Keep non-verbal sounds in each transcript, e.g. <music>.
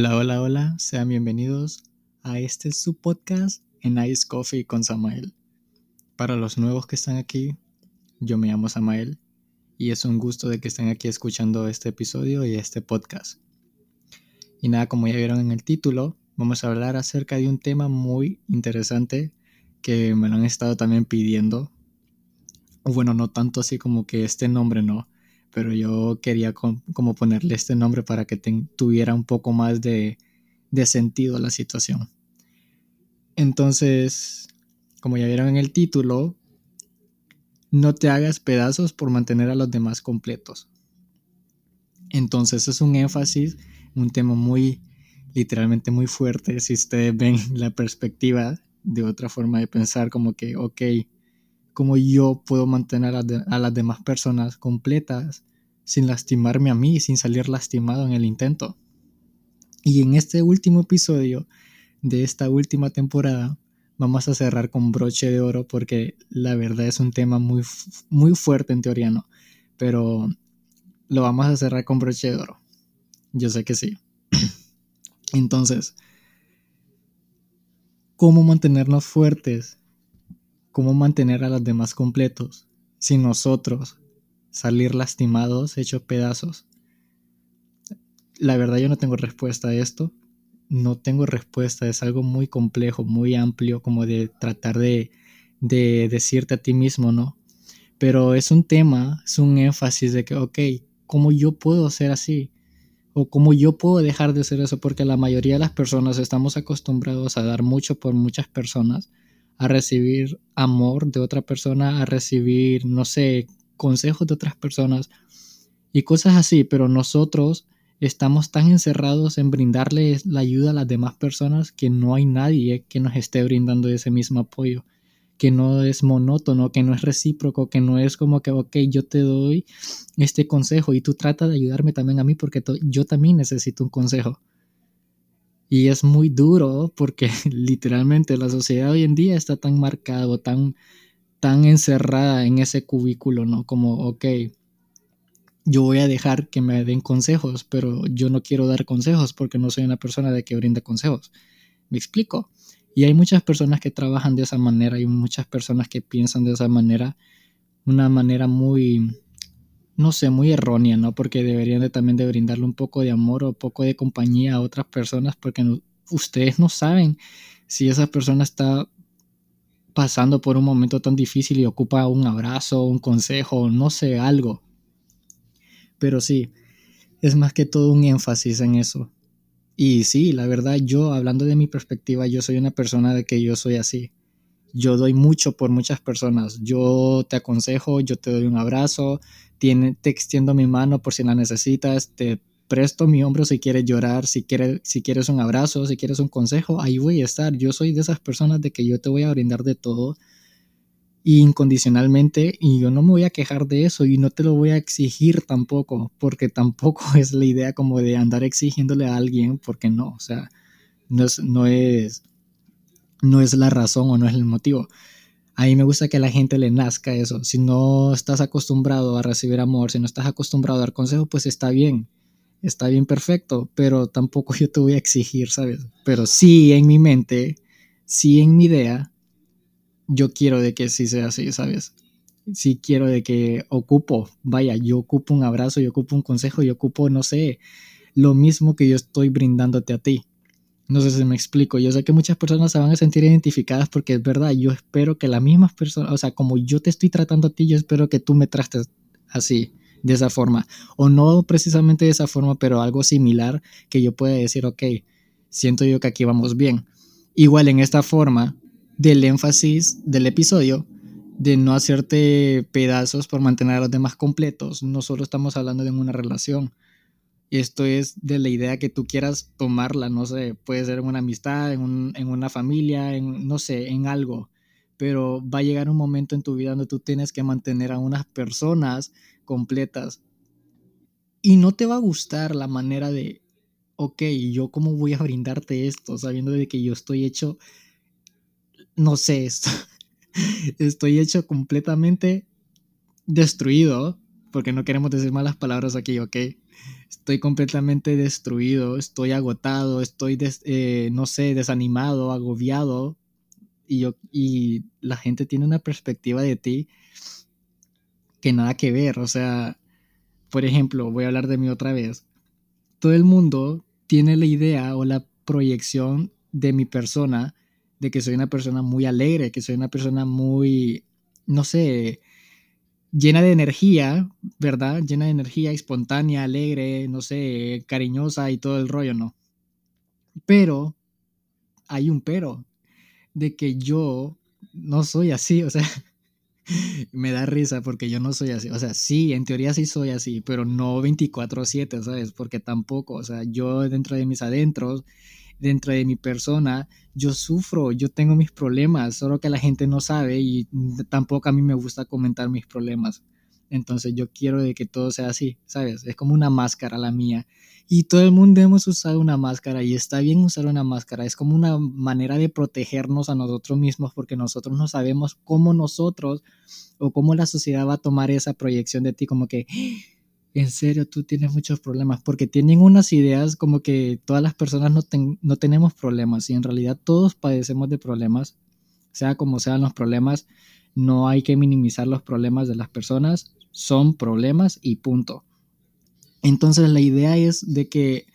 Hola, hola, hola, sean bienvenidos a este su podcast en Ice Coffee con Samael. Para los nuevos que están aquí, yo me llamo Samael y es un gusto de que estén aquí escuchando este episodio y este podcast. Y nada, como ya vieron en el título, vamos a hablar acerca de un tema muy interesante que me lo han estado también pidiendo. Bueno, no tanto así como que este nombre no, pero yo quería como ponerle este nombre para que tuviera un poco más de, de sentido la situación. Entonces, como ya vieron en el título, no te hagas pedazos por mantener a los demás completos. Entonces es un énfasis, un tema muy, literalmente muy fuerte, si ustedes ven la perspectiva de otra forma de pensar, como que, ok, cómo yo puedo mantener a, las demás personas completas sin lastimarme a mí, sin salir lastimado en el intento. Y en este último episodio de esta última temporada vamos a cerrar con broche de oro porque la verdad es un tema muy, muy fuerte en teoría, ¿no? Pero lo vamos a cerrar con broche de oro. Yo sé que sí. <clears throat> Entonces, ¿cómo mantenernos fuertes cómo mantener a los demás completos sin nosotros salir lastimados, hechos pedazos. La verdad yo no tengo respuesta a esto. No tengo respuesta. Es algo muy complejo, muy amplio, como de tratar de, de decirte a ti mismo, ¿no? Pero es un tema, es un énfasis de que, ok, ¿cómo yo puedo ser así? O cómo yo puedo dejar de ser eso, porque la mayoría de las personas estamos acostumbrados a dar mucho por muchas personas a recibir amor de otra persona, a recibir, no sé, consejos de otras personas y cosas así, pero nosotros estamos tan encerrados en brindarle la ayuda a las demás personas que no hay nadie que nos esté brindando ese mismo apoyo, que no es monótono, que no es recíproco, que no es como que, ok, yo te doy este consejo y tú trata de ayudarme también a mí porque yo también necesito un consejo. Y es muy duro porque <laughs> literalmente la sociedad hoy en día está tan marcada, tan, tan encerrada en ese cubículo, ¿no? Como, ok, yo voy a dejar que me den consejos, pero yo no quiero dar consejos porque no soy una persona de que brinde consejos. ¿Me explico? Y hay muchas personas que trabajan de esa manera, hay muchas personas que piensan de esa manera, una manera muy, no sé, muy errónea, ¿no? Porque deberían de, también de brindarle un poco de amor o un poco de compañía a otras personas porque ustedes no saben si esa persona está pasando por un momento tan difícil y ocupa un abrazo, un consejo, no sé, algo. Pero sí, es más que todo un énfasis en eso. Y sí, la verdad, yo, hablando de mi perspectiva, yo soy una persona de que yo soy así. Yo doy mucho por muchas personas. Yo te aconsejo, yo te doy un abrazo, te extiendo mi mano por si la necesitas, te presto mi hombro si quieres llorar, si quieres, si quieres un abrazo, si quieres un consejo, ahí voy a estar. Yo soy de esas personas de que yo te voy a brindar de todo incondicionalmente y yo no me voy a quejar de eso y no te lo voy a exigir tampoco, porque tampoco <laughs> es la idea como de andar exigiéndole a alguien, porque no, o sea, no es, no es, no es la razón o no es el motivo. A mí me gusta que a la gente le nazca eso. Si no estás acostumbrado a recibir amor, si no estás acostumbrado a dar consejo, pues está bien. Está bien perfecto, pero tampoco <laughs> yo te voy a exigir, ¿sabes? Pero sí en mi mente, sí en mi idea, yo quiero de que sí sea así, ¿sabes? Sí quiero de que ocupo, vaya, yo ocupo un abrazo, yo ocupo un consejo, yo ocupo, no sé, lo mismo que yo estoy brindándote a ti. No sé si me explico. Yo sé que muchas personas se van a sentir identificadas porque es verdad. Yo espero que las mismas personas, o sea, como yo te estoy tratando a ti, yo espero que tú me trates así, de esa forma. O no precisamente de esa forma, pero algo similar que yo pueda decir, ok, siento yo que aquí vamos bien. Igual en esta forma del énfasis del episodio, de no hacerte pedazos por mantener a los demás completos, no solo estamos hablando de una relación, esto es de la idea que tú quieras tomarla, no sé, puede ser en una amistad, en, una familia, en, no sé, en algo. Pero va a llegar un momento en tu vida donde tú tienes que mantener a unas personas completas. Y no te va a gustar la manera de, ok, yo cómo voy a brindarte esto, sabiendo de que yo estoy hecho, no sé, esto, <laughs> estoy hecho completamente destruido, porque no queremos decir malas palabras aquí, ok estoy completamente destruido, estoy agotado, estoy, eh, no sé, desanimado, agobiado, y, yo, y la gente tiene una perspectiva de ti que nada que ver, o sea, por ejemplo, voy a hablar de mí otra vez, todo el mundo tiene la idea o la proyección de mi persona, de que soy una persona muy alegre, que soy una persona muy, no sé, llena de energía, ¿verdad? Llena de energía, espontánea, alegre, no sé, cariñosa y todo el rollo, ¿no? Pero hay un pero de que yo no soy así, o sea, <laughs> me da risa porque yo no soy así. O sea, sí, en teoría sí soy así, pero no 24/7, ¿sabes? Porque tampoco, o sea, yo dentro de mis adentros, dentro de mi persona, yo sufro, yo tengo mis problemas, solo que la gente no sabe y tampoco a mí me gusta comentar mis problemas. Entonces yo quiero de que todo sea así, ¿sabes? Es como una máscara la mía. Y todo el mundo hemos usado una máscara y está bien usar una máscara. Es como una manera de protegernos a nosotros mismos porque nosotros no sabemos cómo nosotros o cómo la sociedad va a tomar esa proyección de ti como que, en serio, tú tienes muchos problemas. Porque tienen unas ideas como que todas las personas no, no tenemos problemas y en realidad todos padecemos de problemas. Sea como sean los problemas, no hay que minimizar los problemas de las personas son problemas y punto. Entonces la idea es de que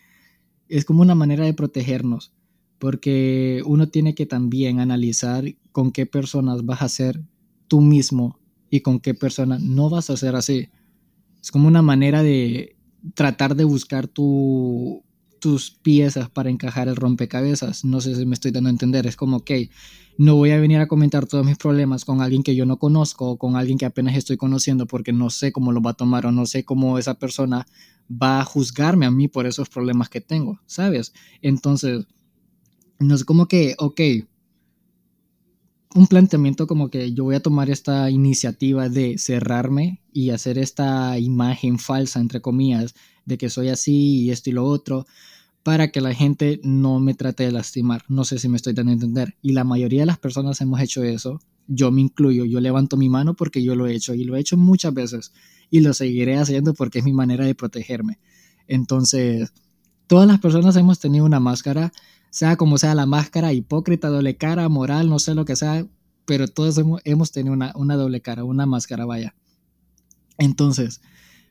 es como una manera de protegernos, porque uno tiene que también analizar con qué personas vas a ser tú mismo y con qué persona no vas a ser así. Es como una manera de tratar de buscar tu, tus piezas para encajar el rompecabezas. No sé si me estoy dando a entender. Es como, ok, no voy a venir a comentar todos mis problemas con alguien que yo no conozco o con alguien que apenas estoy conociendo porque no sé cómo lo va a tomar o no sé cómo esa persona va a juzgarme a mí por esos problemas que tengo, ¿sabes? Entonces, no es como que, ok, un planteamiento como que yo voy a tomar esta iniciativa de cerrarme y hacer esta imagen falsa, entre comillas, de que soy así y esto y lo otro, para que la gente no me trate de lastimar. No sé si me estoy dando a entender. Y la mayoría de las personas hemos hecho eso. Yo me incluyo, yo levanto mi mano porque yo lo he hecho y lo he hecho muchas veces y lo seguiré haciendo porque es mi manera de protegerme. Entonces, todas las personas hemos tenido una máscara, sea como sea la máscara, hipócrita, doble cara, moral, no sé lo que sea, pero todos hemos, tenido una, una doble cara, una máscara, vaya. Entonces,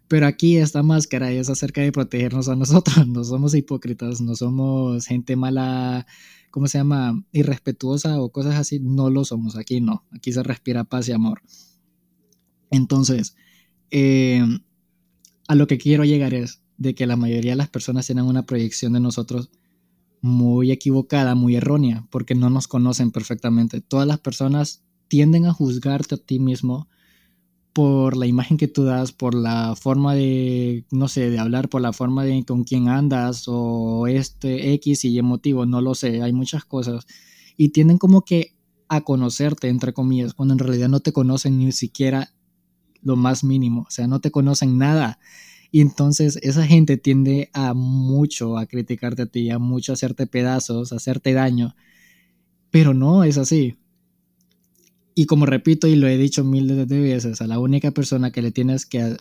pero aquí esta máscara es acerca de protegernos a nosotros. <laughs> No somos hipócritas, no somos gente mala, ¿cómo se llama? Irrespetuosa o cosas así. No lo somos. Aquí no. Aquí se respira paz y amor. Entonces, eh, a lo que quiero llegar es de que la mayoría de las personas tienen una proyección de nosotros muy equivocada, muy errónea, porque no nos conocen perfectamente. Todas las personas tienden a juzgarte a ti mismo por la imagen que tú das, por la forma de, no sé, de hablar, por la forma de con quién andas o este X y emotivo, no lo sé, hay muchas cosas. Y tienden como que a conocerte, entre comillas, cuando en realidad no te conocen ni siquiera lo más mínimo, o sea, no te conocen nada. Y entonces esa gente tiende a mucho a criticarte a ti, a mucho a hacerte pedazos, a hacerte daño. Pero no es así. Y como repito y lo he dicho miles de veces, a la única persona que le tienes que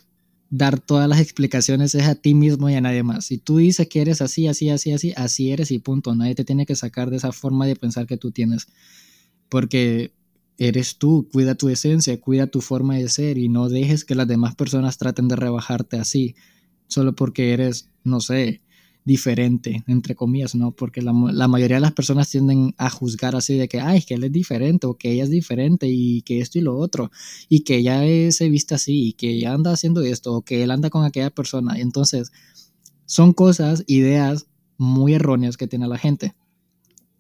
dar todas las explicaciones es a ti mismo y a nadie más. Si tú dices que eres así, así, así, así, así eres y punto. Nadie te tiene que sacar de esa forma de pensar que tú tienes. Porque eres tú, cuida tu esencia, cuida tu forma de ser y no dejes que las demás personas traten de rebajarte así, solo porque eres, no sé, diferente, entre comillas, ¿no? Porque la, mayoría de las personas tienden a juzgar así de que, ay, que él es diferente o que ella es diferente y que esto y lo otro y que ella se viste así y que ella anda haciendo esto o que él anda con aquella persona. Entonces, son cosas, ideas muy erróneas que tiene la gente.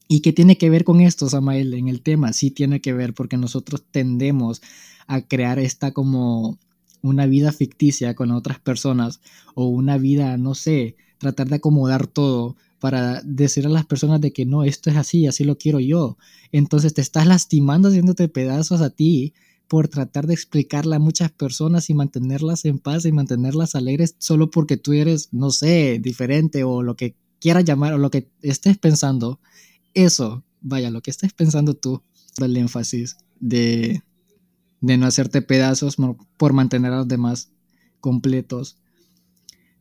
¿Y qué tiene que ver con esto, Samael, en el tema? Sí tiene que ver porque nosotros tendemos a crear esta como una vida ficticia con otras personas o una vida, no sé, tratar de acomodar todo para decir a las personas de que no, esto es así, así lo quiero yo. Entonces te estás lastimando haciéndote pedazos a ti por tratar de explicarle a muchas personas y mantenerlas en paz y mantenerlas alegres solo porque tú eres, no sé, diferente o lo que quieras llamar o lo que estés pensando. Eso, vaya, lo que estés pensando tú, el énfasis de, de no hacerte pedazos por mantener a los demás completos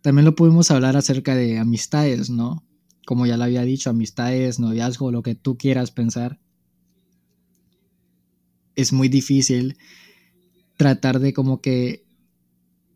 También lo pudimos hablar acerca de amistades, ¿no? Como ya lo había dicho, amistades, noviazgo, lo que tú quieras pensar. Es muy difícil tratar de como que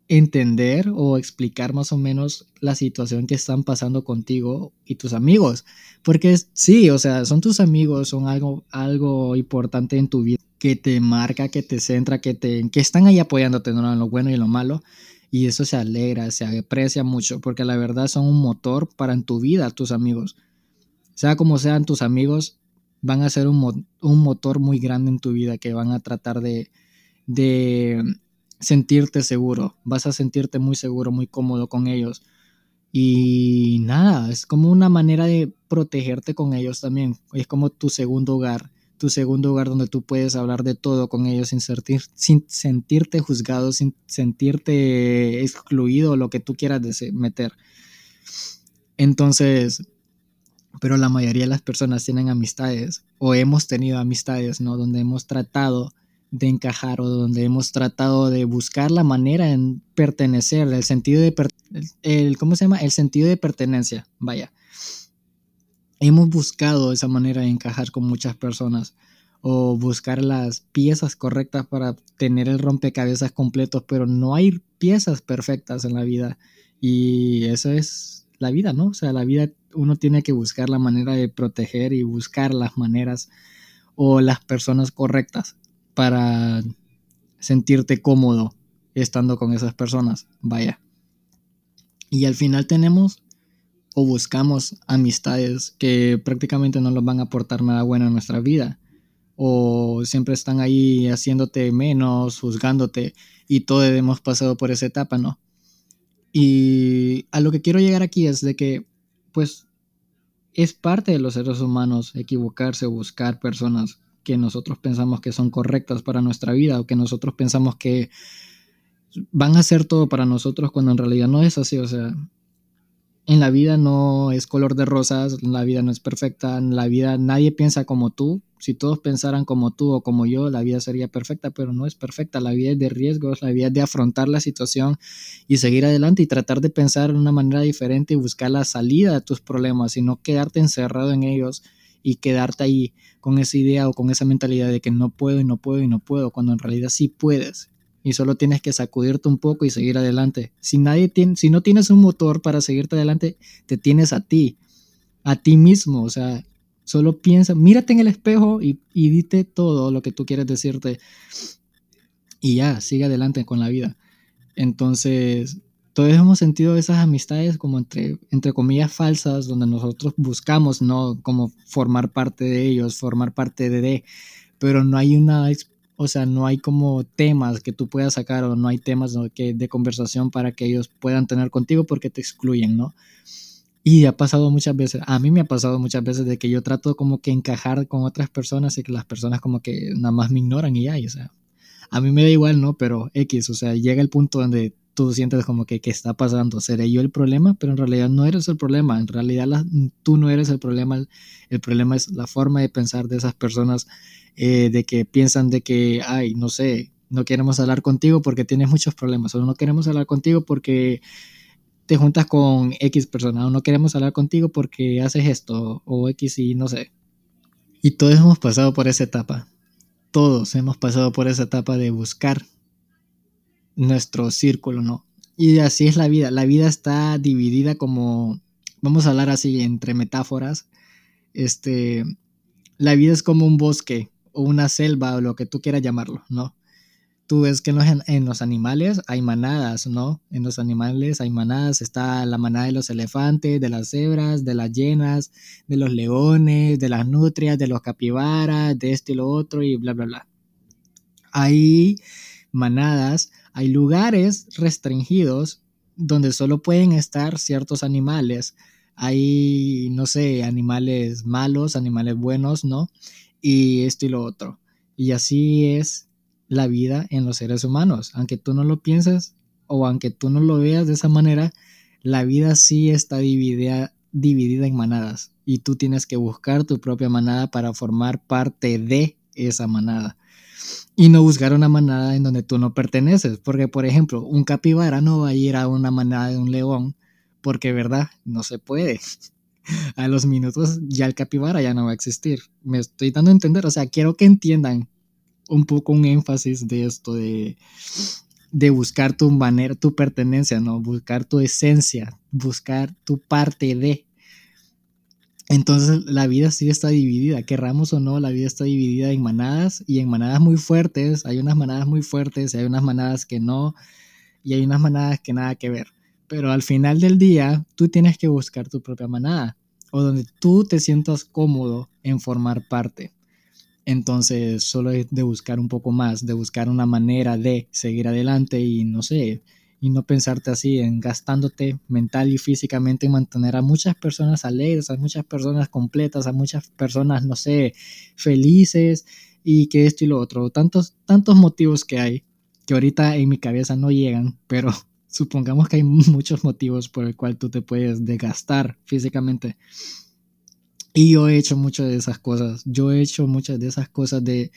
entender o explicar más o menos la situación que están pasando contigo y tus amigos. Porque sí, o sea, son tus amigos, son algo, algo importante en tu vida que te marca, que te centra, que, te, que están ahí apoyándote ¿no? en lo bueno y en lo malo. Y eso se alegra, se aprecia mucho, porque la verdad son un motor para en tu vida, tus amigos. Sea como sean tus amigos, van a ser un, un motor muy grande en tu vida que van a tratar de, de sentirte seguro, vas a sentirte muy seguro, muy cómodo con ellos. Y nada, es como una manera de protegerte con ellos también. Es como tu segundo hogar, tu segundo hogar donde tú puedes hablar de todo con ellos sin, sentir, sin sentirte juzgado, sin sentirte excluido, lo que tú quieras meter. Entonces, pero la mayoría de las personas tienen amistades o hemos tenido amistades, ¿no? Donde hemos tratado de encajar o donde hemos tratado de buscar la manera en pertenecer, el sentido de el, ¿cómo se llama? El sentido de pertenencia, vaya. Hemos buscado esa manera de encajar con muchas personas o buscar las piezas correctas para tener el rompecabezas completo, pero no hay piezas perfectas en la vida y eso es la vida, ¿no? O sea, la vida uno tiene que buscar la manera de proteger y buscar las maneras o las personas correctas para sentirte cómodo estando con esas personas. Vaya. Y al final tenemos o buscamos amistades que prácticamente no nos van a aportar nada bueno en nuestra vida. O siempre están ahí haciéndote menos, juzgándote. Y todos hemos pasado por esa etapa, ¿no? Y a lo que quiero llegar aquí es de que, pues, es parte de los seres humanos equivocarse o buscar personas que nosotros pensamos que son correctas para nuestra vida o que nosotros pensamos que van a ser todo para nosotros cuando en realidad no es así. O sea, en la vida no es color de rosas, la vida no es perfecta, en la vida nadie piensa como tú. Si todos pensaran como tú o como yo, la vida sería perfecta, pero no es perfecta. La vida es de riesgos, la vida es de afrontar la situación y seguir adelante y tratar de pensar de una manera diferente y buscar la salida de tus problemas y no quedarte encerrado en ellos y quedarte ahí con esa idea o con esa mentalidad de que no puedo y no puedo y no puedo, cuando en realidad sí puedes. Y solo tienes que sacudirte un poco y seguir adelante. Si, nadie tiene, si no tienes un motor para seguirte adelante, te tienes a ti, a ti mismo. O sea, solo piensa, mírate en el espejo y, y dite todo lo que tú quieres decirte. Y ya, sigue adelante con la vida. Entonces, todos hemos sentido esas amistades como entre, entre comillas falsas, donde nosotros buscamos, ¿no? Como formar parte de ellos, formar parte de, pero no hay una, o sea, no hay como temas que tú puedas sacar o no hay temas que, de conversación para que ellos puedan tener contigo porque te excluyen, ¿no? Y ha pasado muchas veces, a mí me ha pasado muchas veces de que yo trato como que encajar con otras personas y que las personas como que nada más me ignoran y ya, o sea, a mí me da igual, ¿no? Pero X, o sea, llega el punto donde tú sientes como que qué está pasando, seré yo el problema, pero en realidad no eres el problema, en realidad tú no eres el problema, el, problema es la forma de pensar de esas personas, eh, de que piensan de que, ay, no sé, no queremos hablar contigo porque tienes muchos problemas, o no queremos hablar contigo porque te juntas con X persona, o no queremos hablar contigo porque haces esto, o X y no sé. Y todos hemos pasado por esa etapa, todos hemos pasado por esa etapa de buscar nuestro círculo, ¿no? Y así es la vida. La vida está dividida como, vamos a hablar así entre metáforas. Este, la vida es como un bosque o una selva o lo que tú quieras llamarlo, ¿no? Tú ves que en los, en los animales hay manadas, ¿no? En los animales hay manadas. Está la manada de los elefantes, de las cebras, de las llenas, de los leones, de las nutrias, de los capibaras, de esto y lo otro y bla, bla, bla. Hay manadas hay lugares restringidos donde solo pueden estar ciertos animales. Hay, no sé, animales malos, animales buenos, ¿no? Y esto y lo otro. Y así es la vida en los seres humanos. Aunque tú no lo pienses o aunque tú no lo veas de esa manera, la vida sí está dividida, dividida en manadas. Y tú tienes que buscar tu propia manada para formar parte de esa manada. Y no buscar una manada en donde tú no perteneces. Porque, por ejemplo, un capibara no va a ir a una manada de un león, porque, ¿verdad? No se puede. <laughs> A los minutos ya el capibara ya no va a existir. Me estoy dando a entender, o sea, quiero que entiendan un poco un énfasis de esto, de, de buscar tu manera, tu pertenencia, ¿no? Buscar tu esencia, buscar tu parte de. Entonces la vida sí está dividida, querramos o no, la vida está dividida en manadas y en manadas muy fuertes. Hay unas manadas muy fuertes, y hay unas manadas que no, y hay unas manadas que nada que ver. Pero al final del día, tú tienes que buscar tu propia manada o donde tú te sientas cómodo en formar parte. Entonces, solo es de buscar un poco más, de buscar una manera de seguir adelante y no sé, y no pensarte así en gastándote mental y físicamente en mantener a muchas personas alegres, a muchas personas completas, a muchas personas, no sé, felices y que esto y lo otro. Tantos, tantos motivos que hay que ahorita en mi cabeza no llegan, pero <laughs> supongamos que hay muchos motivos por el cual tú te puedes desgastar físicamente. Y yo he hecho muchas de esas cosas. Yo he hecho muchas de esas cosas de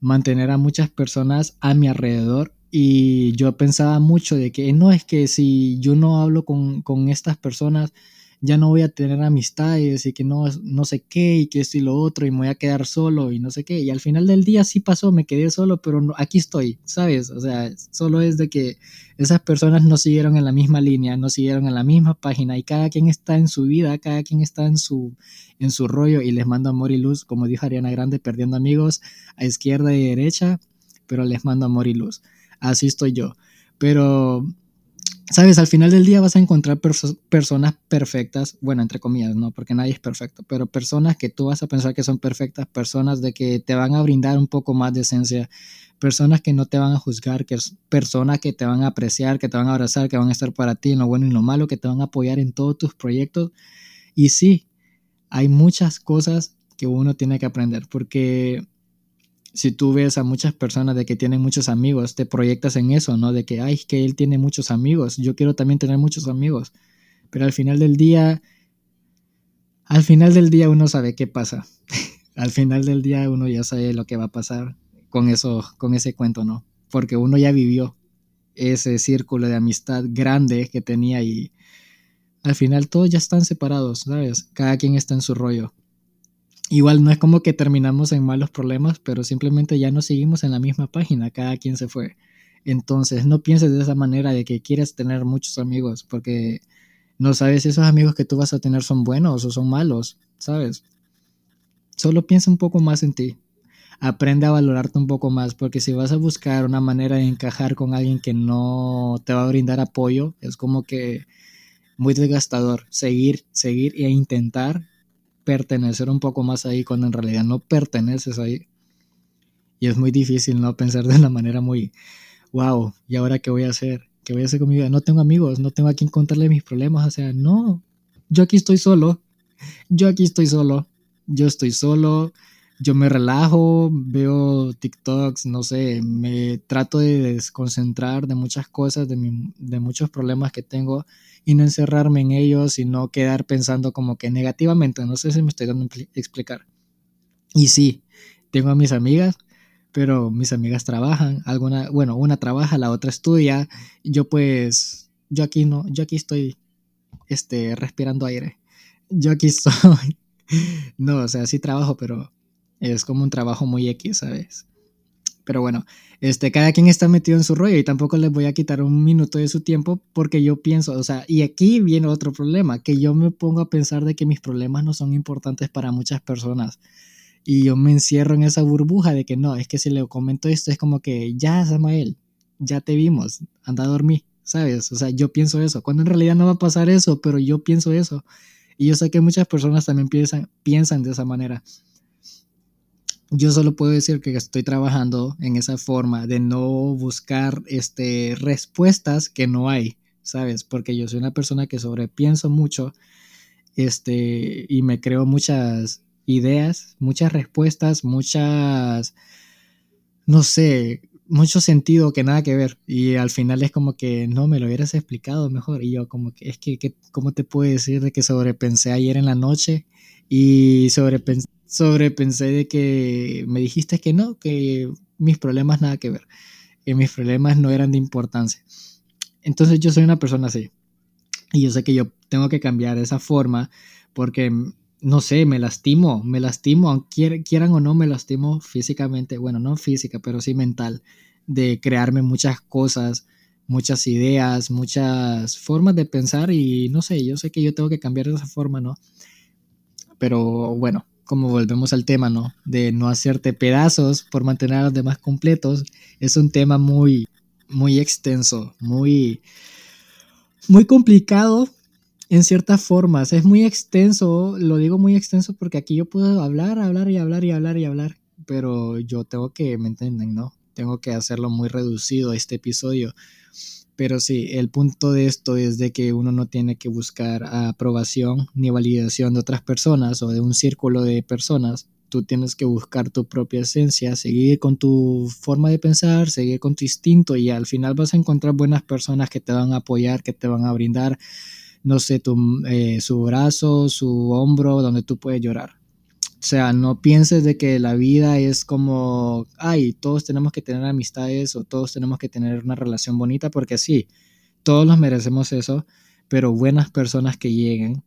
mantener a muchas personas a mi alrededor y yo pensaba mucho de que no es que si yo no hablo con, con estas personas, ya no voy a tener amistades y que no, no sé qué y que esto y lo otro y me voy a quedar solo y no sé qué. Y al final del día sí pasó, me quedé solo, pero aquí estoy, ¿sabes? O sea, solo es de que esas personas no siguieron en la misma línea, no siguieron en la misma página y cada quien está en su vida, cada quien está en su, en su rollo y les mando amor y luz, como dijo Ariana Grande, perdiendo amigos a izquierda y derecha, pero les mando amor y luz así estoy yo. Pero, sabes, al final del día vas a encontrar personas perfectas, bueno, entre comillas, ¿no? Porque nadie es perfecto, pero personas que tú vas a pensar que son perfectas, personas de que te van a brindar un poco más de esencia, personas que no te van a juzgar, que personas que te van a apreciar, que te van a abrazar, que van a estar para ti en lo bueno y lo malo, que te van a apoyar en todos tus proyectos. Y sí, hay muchas cosas que uno tiene que aprender, porque si tú ves a muchas personas de que tienen muchos amigos, te proyectas en eso, ¿no? De que, ay, que él tiene muchos amigos, yo quiero también tener muchos amigos. Pero al final del día, al final del día uno sabe qué pasa. <laughs> al final del día uno ya sabe lo que va a pasar con eso, con ese cuento, ¿no? Porque uno ya vivió ese círculo de amistad grande que tenía y al final todos ya están separados, ¿sabes? Cada quien está en su rollo. Igual no es como que terminamos en malos problemas, pero simplemente ya no seguimos en la misma página, cada quien se fue. Entonces no pienses de esa manera de que quieres tener muchos amigos, porque no sabes si esos amigos que tú vas a tener son buenos o son malos, ¿sabes? Solo piensa un poco más en ti. Aprende a valorarte un poco más, porque si vas a buscar una manera de encajar con alguien que no te va a brindar apoyo, es como que muy desgastador. Seguir, seguir e intentar pertenecer un poco más ahí cuando en realidad no perteneces ahí. Y es muy difícil no pensar de una manera muy, wow, ¿y ahora qué voy a hacer? ¿Qué voy a hacer con mi vida? No tengo amigos, no tengo a quien contarle mis problemas. O sea, no, yo aquí estoy solo, yo aquí estoy solo, yo estoy solo, yo me relajo, veo TikToks, no sé, me trato de desconcentrar de muchas cosas, de, de muchos problemas que tengo y no encerrarme en ellos y no quedar pensando como que negativamente. No sé si me estoy dando a explicar. Y sí, tengo a mis amigas, pero mis amigas trabajan, alguna, bueno, una trabaja, la otra estudia, yo pues, yo aquí no, yo aquí estoy, este, respirando aire. Yo aquí <laughs> estoy, no, o sea, sí trabajo, pero es como un trabajo muy X, ¿sabes? Pero bueno, este, cada quien está metido en su rollo y tampoco les voy a quitar un minuto de su tiempo porque yo pienso, o sea, y aquí viene otro problema, que yo me pongo a pensar de que mis problemas no son importantes para muchas personas. Y yo me encierro en esa burbuja de que no, es que si le comento esto es como que ya, Samael, ya te vimos, anda a dormir, ¿sabes? O sea, yo pienso eso, cuando en realidad no va a pasar eso, pero yo pienso eso. Y yo sé que muchas personas también piensan, piensan de esa manera yo solo puedo decir que estoy trabajando en esa forma de no buscar este, respuestas que no hay, ¿sabes? Porque yo soy una persona que sobrepienso mucho este, y me creo muchas ideas, muchas respuestas, muchas, no sé, mucho sentido que nada que ver. Y al final es como que no me lo hubieras explicado mejor. Y yo como que es que, que ¿cómo te puedo decir de que sobrepensé ayer en la noche y sobrepensé sobrepensé de que me dijiste que no, que mis problemas nada que ver. Y mis problemas no eran de importancia. Entonces yo soy una persona así. Y yo sé que yo tengo que cambiar esa forma porque, no sé, me lastimo, me lastimo, aunque quieran o no, me lastimo físicamente, bueno, no física, pero sí mental, de crearme muchas cosas, muchas ideas, muchas formas de pensar y no sé, yo sé que yo tengo que cambiar esa forma, ¿no? Pero bueno, como volvemos al tema, ¿no? De no hacerte pedazos por mantener a los demás completos, es un tema muy, muy extenso, muy, muy complicado en ciertas formas. Es muy extenso, lo digo muy extenso porque aquí yo puedo hablar, hablar y hablar y hablar y hablar, pero yo tengo que, ¿me entienden, no? Tengo que hacerlo muy reducido este episodio. Pero sí, el punto de esto es de que uno no tiene que buscar aprobación ni validación de otras personas o de un círculo de personas Tú tienes que buscar tu propia esencia, seguir con tu forma de pensar, seguir con tu instinto y al final vas a encontrar buenas personas que te van a apoyar, que te van a brindar, no sé, tu, eh, su brazo, su hombro, donde tú puedes llorar. O sea, no pienses de que la vida es como, ay, todos tenemos que tener amistades o todos tenemos que tener una relación bonita, porque sí, todos nos merecemos eso, pero buenas personas que lleguen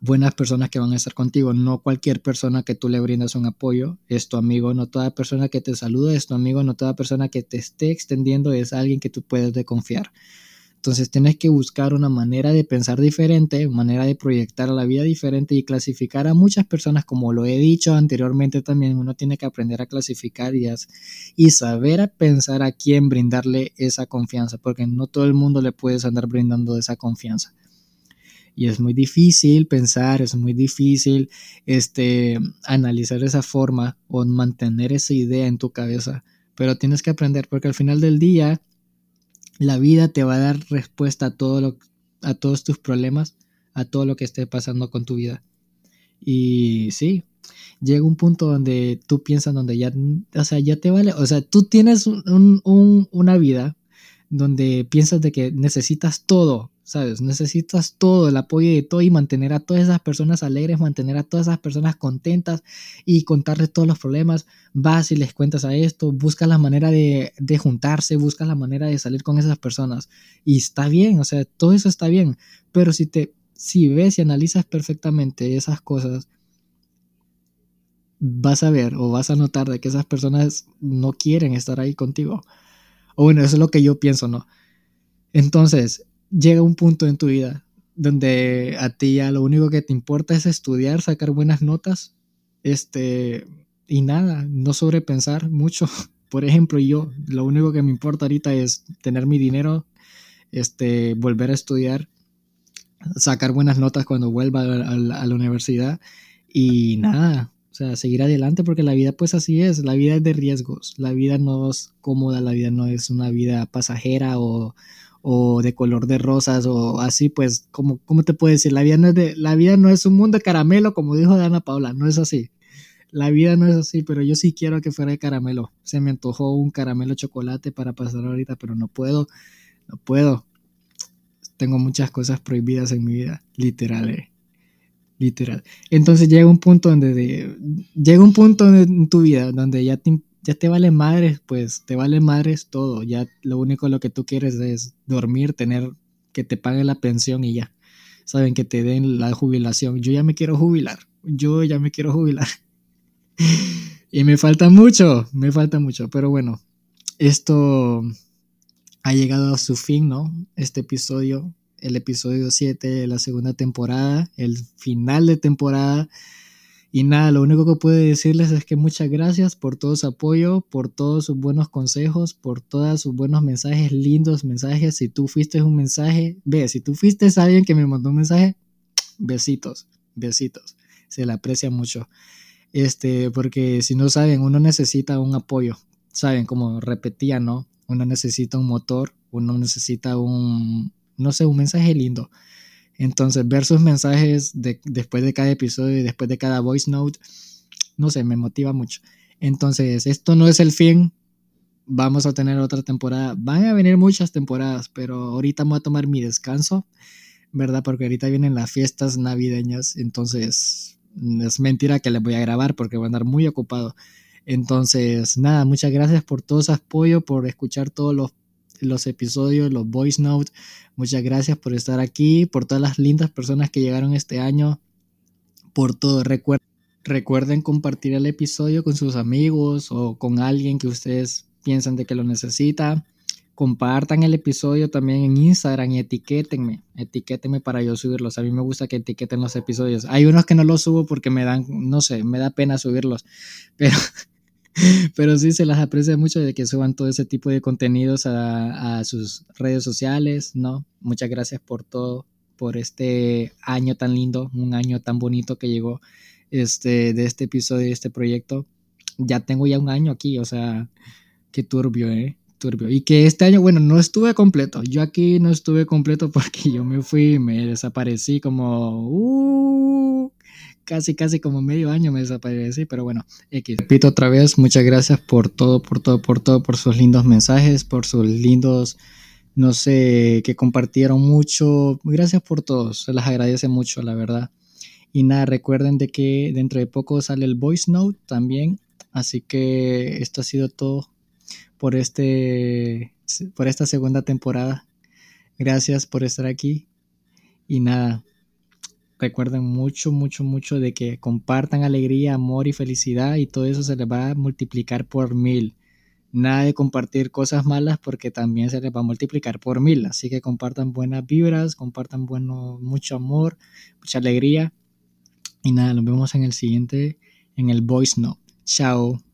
buenas personas que van a estar contigo. No cualquier persona que tú le brindas un apoyo es tu amigo. No toda persona que te saluda es tu amigo. No toda persona que te esté extendiendo es alguien que tú puedes de confiar. Entonces tienes que buscar una manera de pensar diferente, manera de proyectar la vida diferente y clasificar a muchas personas, como lo he dicho anteriormente también, uno tiene que aprender a clasificar y, y saber pensar a quién brindarle esa confianza, porque no todo el mundo le puedes andar brindando esa confianza. Y es muy difícil pensar, es muy difícil este, analizar esa forma o mantener esa idea en tu cabeza, pero tienes que aprender porque al final del día la vida te va a dar respuesta a, todo lo, a todos tus problemas, a todo lo que esté pasando con tu vida. Y sí, llega un punto donde tú piensas donde ya, o sea, ya te vale, o sea, tú tienes una vida donde piensas de que necesitas todo, ¿sabes? Necesitas todo, el apoyo de todo y mantener a todas esas personas alegres, mantener a todas esas personas contentas y contarles todos los problemas. Vas y les cuentas a esto, buscas la manera de, de juntarse, buscas la manera de salir con esas personas. Y está bien, o sea, todo eso está bien. Pero si te, si ves y analizas perfectamente esas cosas, vas a ver o vas a notar de que esas personas no quieren estar ahí contigo. O bueno, eso es lo que yo pienso, ¿no? Entonces, llega un punto en tu vida donde a ti ya lo único que te importa es estudiar, sacar buenas notas, este, y nada, no sobrepensar mucho. <laughs> Por ejemplo, yo, lo único que me importa ahorita es tener mi dinero, este, volver a estudiar, sacar buenas notas cuando vuelva a la, universidad y nada, o sea, seguir adelante porque la vida pues así es, la vida es de riesgos, la vida no es cómoda, la vida no es una vida pasajera o, o de color de rosas o así, pues, como, ¿cómo te puedo decir? La vida, no es de, la vida no es un mundo de caramelo, como dijo Dana Paula, no es así. La vida no es así, pero yo sí quiero que fuera de caramelo. Se me antojó un caramelo chocolate para pasar ahorita, pero no puedo, no puedo. Tengo muchas cosas prohibidas en mi vida, literal, eh. literal. Entonces llega un punto donde llega un punto en tu vida donde ya te, ya te vale madres, pues te vale madres todo. Ya lo único lo que tú quieres es dormir, tener que te paguen la pensión y ya. Saben que te den la jubilación. Yo ya me quiero jubilar. Yo ya me quiero jubilar. <laughs> y me falta mucho, me falta mucho. Pero bueno, esto ha llegado a su fin, ¿no? Este episodio, el episodio 7 de la segunda temporada, el final de temporada. Y nada, lo único que puedo decirles es que muchas gracias por todo su apoyo, por todos sus buenos consejos, por todos sus buenos mensajes, lindos mensajes. Si tú fuiste un mensaje, ve, si tú fuiste alguien que me mandó un mensaje, besitos, besitos. Se le aprecia mucho. Este, porque si no saben, uno necesita un apoyo. Saben, como repetía, ¿no? Uno necesita un motor, uno necesita un, no sé, un mensaje lindo. Entonces, ver sus mensajes después de cada episodio y después de cada voice note, no sé, me motiva mucho. Entonces, esto no es el fin. Vamos a tener otra temporada. Van a venir muchas temporadas, pero ahorita voy a tomar mi descanso, ¿verdad? Porque ahorita vienen las fiestas navideñas. Entonces, es mentira que les voy a grabar porque voy a andar muy ocupado. Entonces, nada, muchas gracias por todo su apoyo, por escuchar todos los, los episodios, los voice notes. Muchas gracias por estar aquí, por todas las lindas personas que llegaron este año, por todo. Recuerden, recuerden compartir el episodio con sus amigos o con alguien que ustedes piensan de que lo necesita compartan el episodio también en Instagram y etiquétenme, etiquétenme para yo subirlos. A mí me gusta que etiqueten los episodios. Hay unos que no los subo porque me dan, no sé, me da pena subirlos, <laughs> pero, <laughs> pero sí se las aprecia mucho de que suban todo ese tipo de contenidos a, a sus redes sociales, ¿no? Muchas gracias por todo, por este año tan lindo, un año tan bonito que llegó este, de este episodio, de este proyecto. Ya tengo ya un año aquí, o sea, qué turbio, ¿eh? Y que este año, bueno, no estuve completo. Yo aquí no estuve completo porque yo me fui, me desaparecí como... Uh, casi, casi como medio año me desaparecí, pero bueno, X. Repito otra vez, muchas gracias por todo, por todo, por todo, por sus lindos mensajes, por sus lindos, no sé, que compartieron mucho. Gracias por todo, se las agradece mucho, la verdad. Y nada, recuerden de que dentro de poco sale el voice note también. Así que esto ha sido todo por, este, por esta segunda temporada. Gracias por estar aquí. Y nada, recuerden mucho, mucho, mucho de que compartan alegría, amor y felicidad y todo eso se les va a multiplicar por mil. Nada de compartir cosas malas porque también se les va a multiplicar por mil. Así que compartan buenas vibras, compartan bueno, mucho amor, mucha alegría. Y nada, nos vemos en el siguiente, en el voice note. Chao.